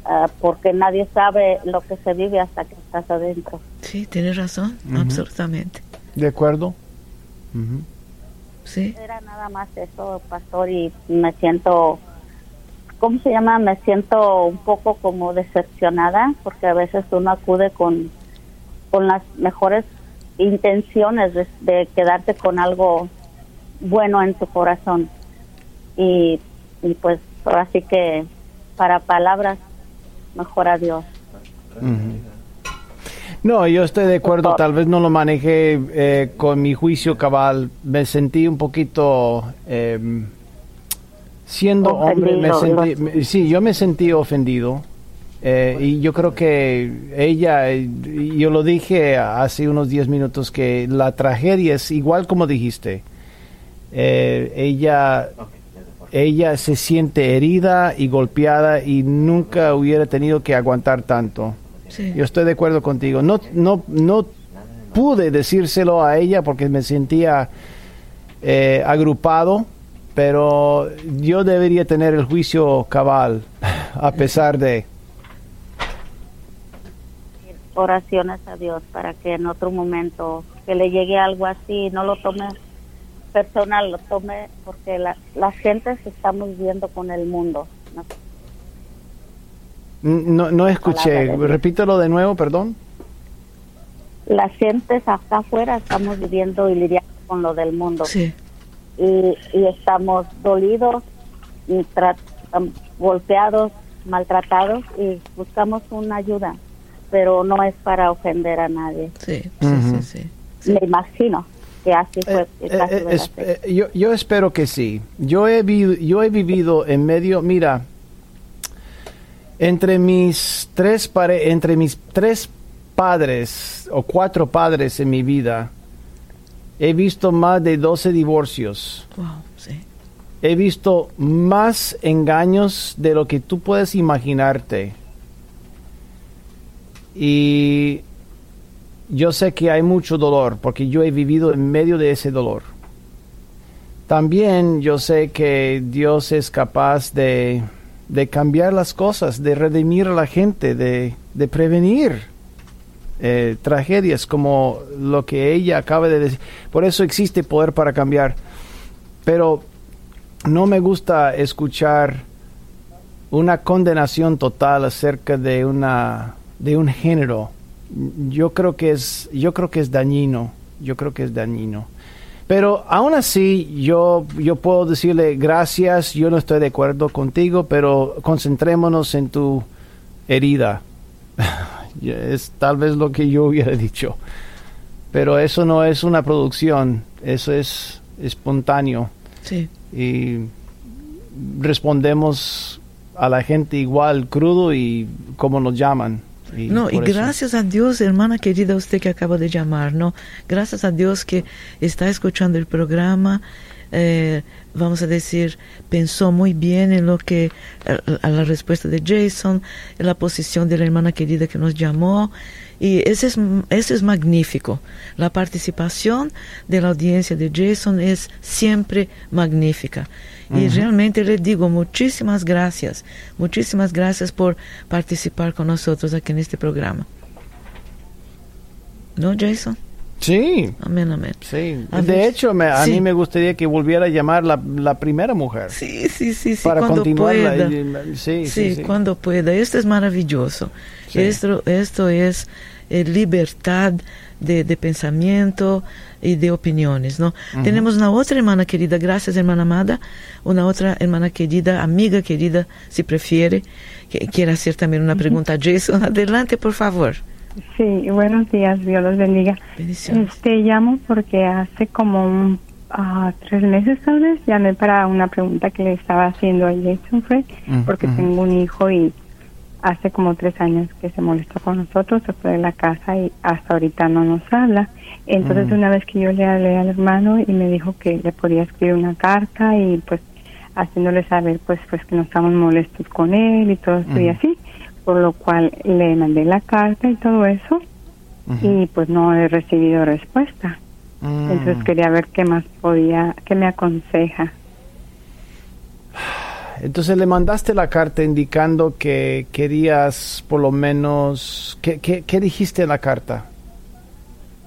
ah, porque nadie sabe lo que se vive hasta que estás adentro. Sí, tienes razón, absolutamente. De acuerdo. Sí. Era nada más eso, pastor, y me siento ¿cómo se llama? Me siento un poco como decepcionada porque a veces uno acude con, con las mejores intenciones de, quedarte con algo bueno en tu corazón. Y, y pues ahora sí que para palabras, mejor a Dios. No, yo estoy de acuerdo, tal vez no lo manejé eh, con mi juicio cabal, me sentí un poquito... Eh, siendo hombre, me sentí, sí, yo me sentí ofendido. Eh, y yo creo que ella, yo lo dije hace unos 10 minutos, que la tragedia es igual como dijiste. Eh, ella, ella se siente herida y golpeada y nunca hubiera tenido que aguantar tanto. Yo estoy de acuerdo contigo. No, no, no pude decírselo a ella porque me sentía eh, agrupado pero yo debería tener el juicio cabal, a pesar de... Oraciones a Dios para que en otro momento que le llegue algo así, no lo tome personal, lo tome porque la, la gente se está moviendo con el mundo. No, no, escuché, repítelo de nuevo, perdón. Las gentes acá afuera estamos viviendo y lidiando con lo del mundo. Sí y, estamos dolidos y golpeados, maltratados y buscamos una ayuda, pero no es para ofender a nadie. Sí, sí, sí, Me imagino que así fue. Eh, eh, eh, yo, yo espero que sí. Yo he, yo he vivido en medio, mira, entre mis tres pare entre mis tres padres o cuatro padres en mi vida, He visto más de 12 divorcios. He visto más engaños de lo que tú puedes imaginarte. Y yo sé que hay mucho dolor porque yo he vivido en medio de ese dolor. También yo sé que Dios es capaz de, cambiar las cosas, de redimir a la gente, de, de prevenir eh, tragedias como lo que ella acaba de decir. Por eso existe poder para cambiar. Pero no me gusta escuchar una condenación total acerca de una de un género. Yo creo que es yo creo que es dañino. Yo creo que es dañino. Pero aún así, yo, yo puedo decirle gracias, yo no estoy de acuerdo contigo, pero concentrémonos en tu herida. es tal vez lo que yo hubiera dicho. Pero eso no es una producción, eso es espontáneo. Sí. Y respondemos a la gente igual, crudo y como nos llaman. Y no, y gracias a Dios, hermana querida, usted que acaba de llamar, ¿no? Gracias a Dios que está escuchando el programa, eh, vamos a decir, pensó muy bien en lo que, a, la respuesta de Jason, en la posición de la hermana querida que nos llamó. Y eso es, eso es magnífico. La participación de la audiencia de Jason es siempre magnífica. Y realmente le digo muchísimas gracias, muchísimas gracias por participar con nosotros aquí en este programa. ¿No, Jason? Sí. Amén, amén. Sí. de hecho, a mí me gustaría que volviera a llamar la, la primera mujer. Sí, sí, sí, sí. Para cuando Pueda. sí, sí, sí, cuando pueda. Esto es maravilloso. Esto, esto es eh, libertad de, de, pensamiento y de opiniones, ¿no? Tenemos una otra hermana querida, gracias hermana amada, una otra hermana querida, amiga querida, si prefiere, que quiera hacer también una pregunta a Jason. Adelante, por favor. Sí, buenos días, Dios los bendiga. Este, llamo porque hace como un, uh, tres meses tal vez llamé para una pregunta que le estaba haciendo a Jason Fred, porque tengo un hijo y hace como tres años que se molestó con nosotros, se fue de la casa y hasta ahorita no nos habla. Entonces una vez que yo le hablé al hermano y me dijo que le podía escribir una carta y pues haciéndole saber pues pues que no estamos molestos con él y todo eso y así, por lo cual le mandé la carta y todo eso y pues no he recibido respuesta. Mm. Entonces quería ver qué más podía, qué me aconseja. Entonces le mandaste la carta indicando que querías por lo menos... ¿Qué, qué, qué dijiste en la carta?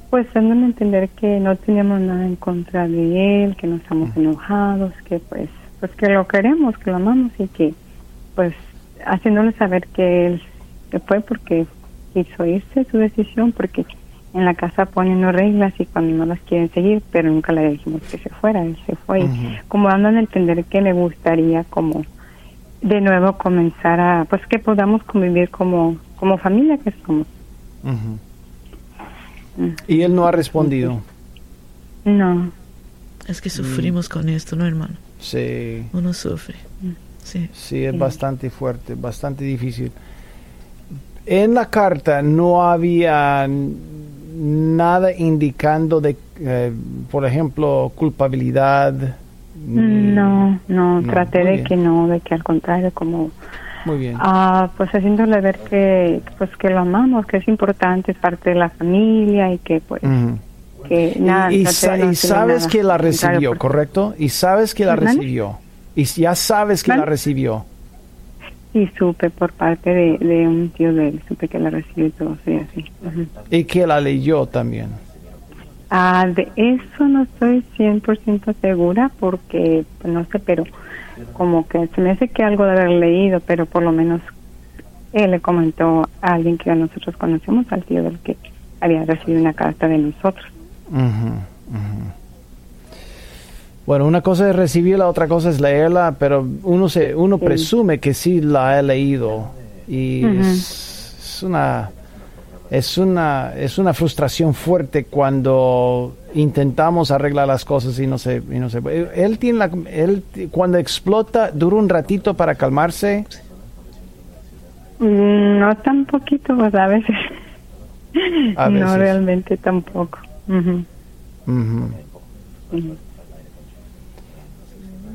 Pues dándole a entender que no teníamos nada en contra de él, que no estamos enojados, que pues, pues que lo queremos, que lo amamos y que pues haciéndole saber que él se fue porque quiso irse su decisión, porque en la casa ponen no reglas y cuando no las quieren seguir, pero nunca le dijimos que se fuera, él se fue. Como dando a entender que le gustaría como de nuevo comenzar a, pues que podamos convivir como, como familia que somos. Ujú. Y él no ha respondido. No. Es que sufrimos con esto, ¿no, hermano? Sí, Uno sufre. Sí. sí, es bastante fuerte, bastante difícil. En la carta no había nada indicando de, eh, por ejemplo, culpabilidad. ni- No, no, No, traté de bien. que no, de que al contrario, como, Muy bien. ah, pues haciéndole ver que, pues que lo amamos, que es importante, es parte de la familia y que pues, Ujú. que nada. y, sa- sabes nada, que la recibió, ¿correcto? Y sabes que la recibió. Y ya sabes que la ¿Mande? recibió. Sí, supe por parte de, de un tío de él, supe que la recibió y todo, sí, así. Y que la leyó también. Ah, de eso no estoy 100% segura porque, pues, no sé, pero como que se me hace que algo de haber leído, pero por lo menos él le comentó a alguien que nosotros conocemos, al tío del que había recibido una carta de nosotros. Ujú, ujú. Bueno, una cosa es recibir, la otra cosa es leerla, pero uno se, uno Sí. presume que sí la ha leído y es, es una es una es una frustración fuerte cuando intentamos arreglar las cosas y no se y no se él tiene la él cuando explota dura un ratito para calmarse Mm, No tan poquito, pues a veces. A veces. No realmente tampoco. Ujú. Ujú.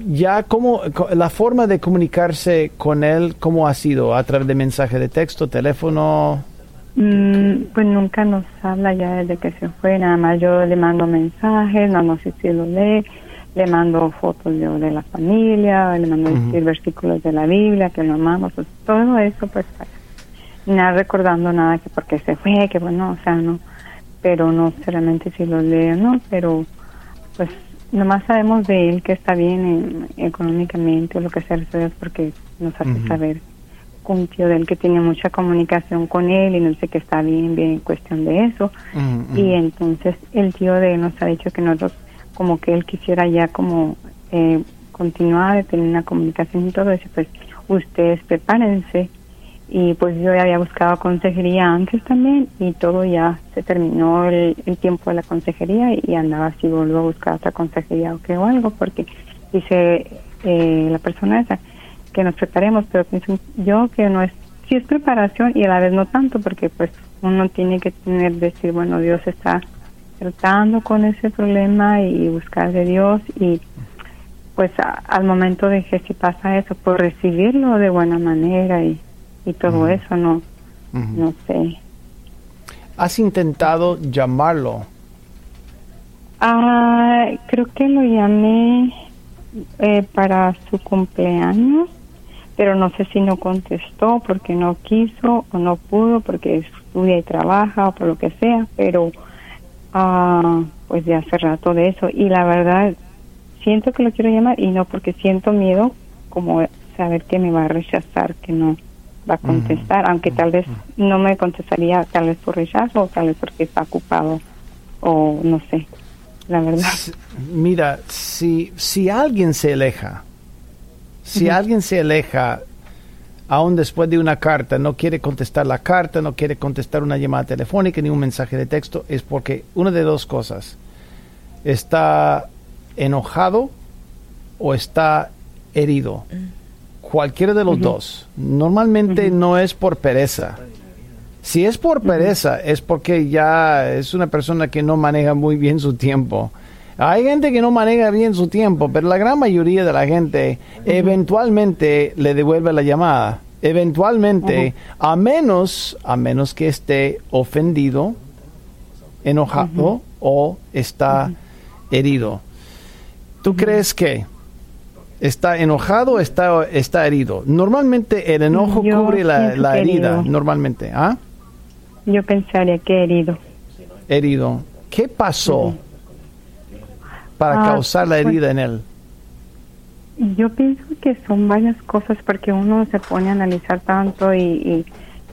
Ya como la forma de comunicarse con él cómo ha sido a través de mensaje de texto teléfono Mm, pues nunca nos habla ya desde que se fue, nada más yo le mando mensajes, no, no sé si lo lee, le mando fotos yo de la familia, le mando decir versículos de la Biblia, que lo amamos, pues, todo eso pues nada recordando nada que porque se fue, que bueno, o sea, no, pero no sé realmente si lo lee o no, pero pues nomás sabemos de él que está bien en- económicamente o lo que sea, porque nos hace Ujú. saber con un tío de él que tiene mucha comunicación con él y nos dice que está bien, bien en cuestión de eso. Y entonces el tío de él nos ha dicho que nosotros, como que él quisiera ya como eh, continuar de tener una comunicación y todo eso, pues ustedes prepárense. Y pues yo ya había buscado consejería antes también y todo ya se terminó el, el tiempo de la consejería y, andaba así, vuelvo a buscar otra consejería o que o algo porque dice eh, la persona esa que nos preparemos, pero pienso yo que no es, sí es preparación y a la vez no tanto, porque pues uno tiene que tener, decir, bueno, Dios está tratando con ese problema y buscar de Dios y pues al momento de que si pasa eso, pues recibirlo de buena manera y, y todo eso, no, no sé. has intentado llamarlo Ah, creo que lo llamé eh, para su cumpleaños, pero no sé si no contestó porque no quiso o no pudo porque estudia y trabaja o por lo que sea, pero ah, pues ya hace rato de eso. Y la verdad siento que lo quiero llamar y no porque siento miedo como saber que me va a rechazar, que no va a contestar, aunque tal vez no me contestaría tal vez por rechazo o tal vez porque está ocupado o no sé, la verdad. Mira, si, si alguien se aleja, si alguien se aleja, aún después de una carta, no quiere contestar la carta, no quiere contestar una llamada telefónica ni un mensaje de texto, es porque una de dos cosas, está enojado o está herido. Cualquiera de los dos. Normalmente no es por pereza. Si es por pereza, es porque ya es una persona que no maneja muy bien su tiempo. Hay gente que no maneja bien su tiempo, pero la gran mayoría de la gente eventualmente le devuelve la llamada. Eventualmente, a menos, a menos que esté ofendido, enojado o está herido. ¿Tú crees que está enojado o está, está herido? Normalmente el enojo cubre la, herida, normalmente. ¿ah? Yo pensaría que herido. Herido. ¿Qué pasó para ah, causar la pues herida en él? Yo pienso que son varias cosas porque uno se pone a analizar tanto y,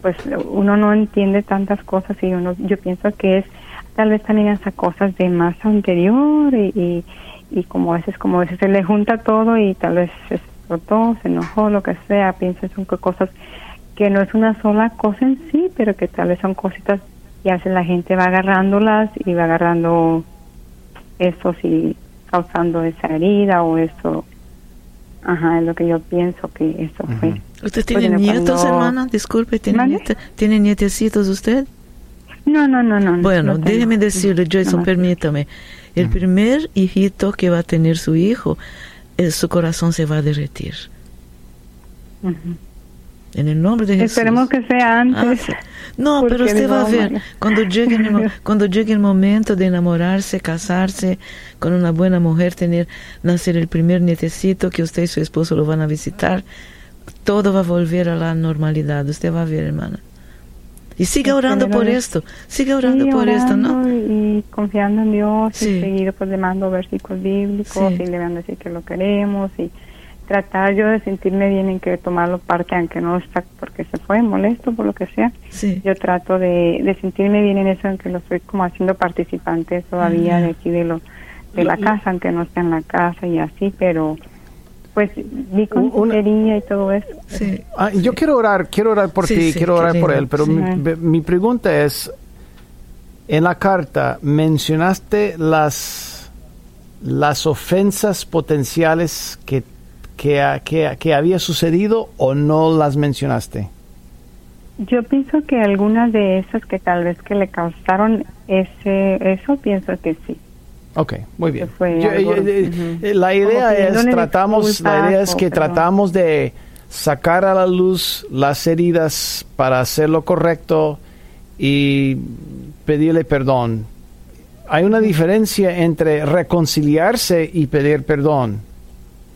pues uno no entiende tantas cosas y uno yo pienso que es tal vez también esas cosas de más anterior y, y, como a veces como a veces se le junta todo y tal vez se explotó, se enojó, lo que sea, pienso son cosas que no es una sola cosa en sí, pero que tal vez son cositas y hace la gente va agarrándolas y va agarrando eso sí causando esa herida o eso Ajá, es lo que yo pienso que eso fue. ¿Usted tiene nietos, hermana? Disculpe, ¿tiene, nietos, ¿tiene nietecitos usted? No, no, no, no. Bueno, déjeme decirle, Jason, permítame. El primer hijito que va a tener su hijo, eh, su corazón se va a derretir. En el nombre de Jesús. Esperemos que sea antes. Ah, no, pero usted va a ver, cuando llegue, el, cuando llegue el momento de enamorarse, casarse con una buena mujer, tener, nacer el primer nietecito que usted y su esposo lo van a visitar, todo va a volver a la normalidad. Usted va a ver, hermana. Y sigue orando por esto, sigue orando por esto, ¿no? Y confiando en Dios, y seguir pues le mando versículos bíblicos, y le van a decir que lo queremos, y tratar yo de sentirme bien en que tomarlo parte, aunque no está porque se fue molesto, por lo que sea. Yo trato de, de sentirme bien en eso, en que lo estoy como haciendo participante todavía de aquí de, lo, de la casa, aunque no esté en la casa y así, pero pues mi consejería y todo eso. Sí. Ah, yo quiero orar, quiero orar por ti, quiero orar por él, pero mi, mi, pregunta es, en la carta mencionaste las, las ofensas potenciales que que, que, había sucedido o no las mencionaste? Yo pienso que algunas de esas que tal vez que le causaron ese eso pienso que sí. Ok, muy bien. Eh, eh, la idea es tratamos la idea es que tratamos de sacar a la luz las heridas para hacer lo correcto y pedirle perdón. Hay una diferencia entre reconciliarse y pedir perdón.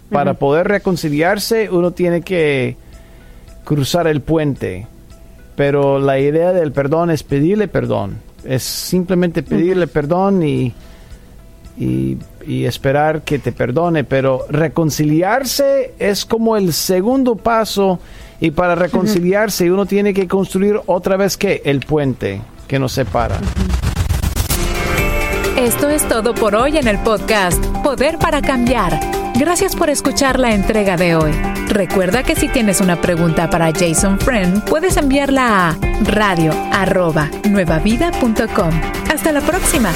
Para poder reconciliarse uno tiene que cruzar el puente, pero la idea del perdón es pedirle perdón, es simplemente pedirle perdón y, y, esperar que te perdone, pero reconciliarse es como el segundo paso y para reconciliarse uno tiene que construir otra vez que el puente que nos separa. Esto es todo por hoy en el podcast Poder para Cambiar. Gracias por escuchar la entrega de hoy. Recuerda que si tienes una pregunta para Jason Friend, puedes enviarla a radio.nuevavida.com. Hasta la próxima.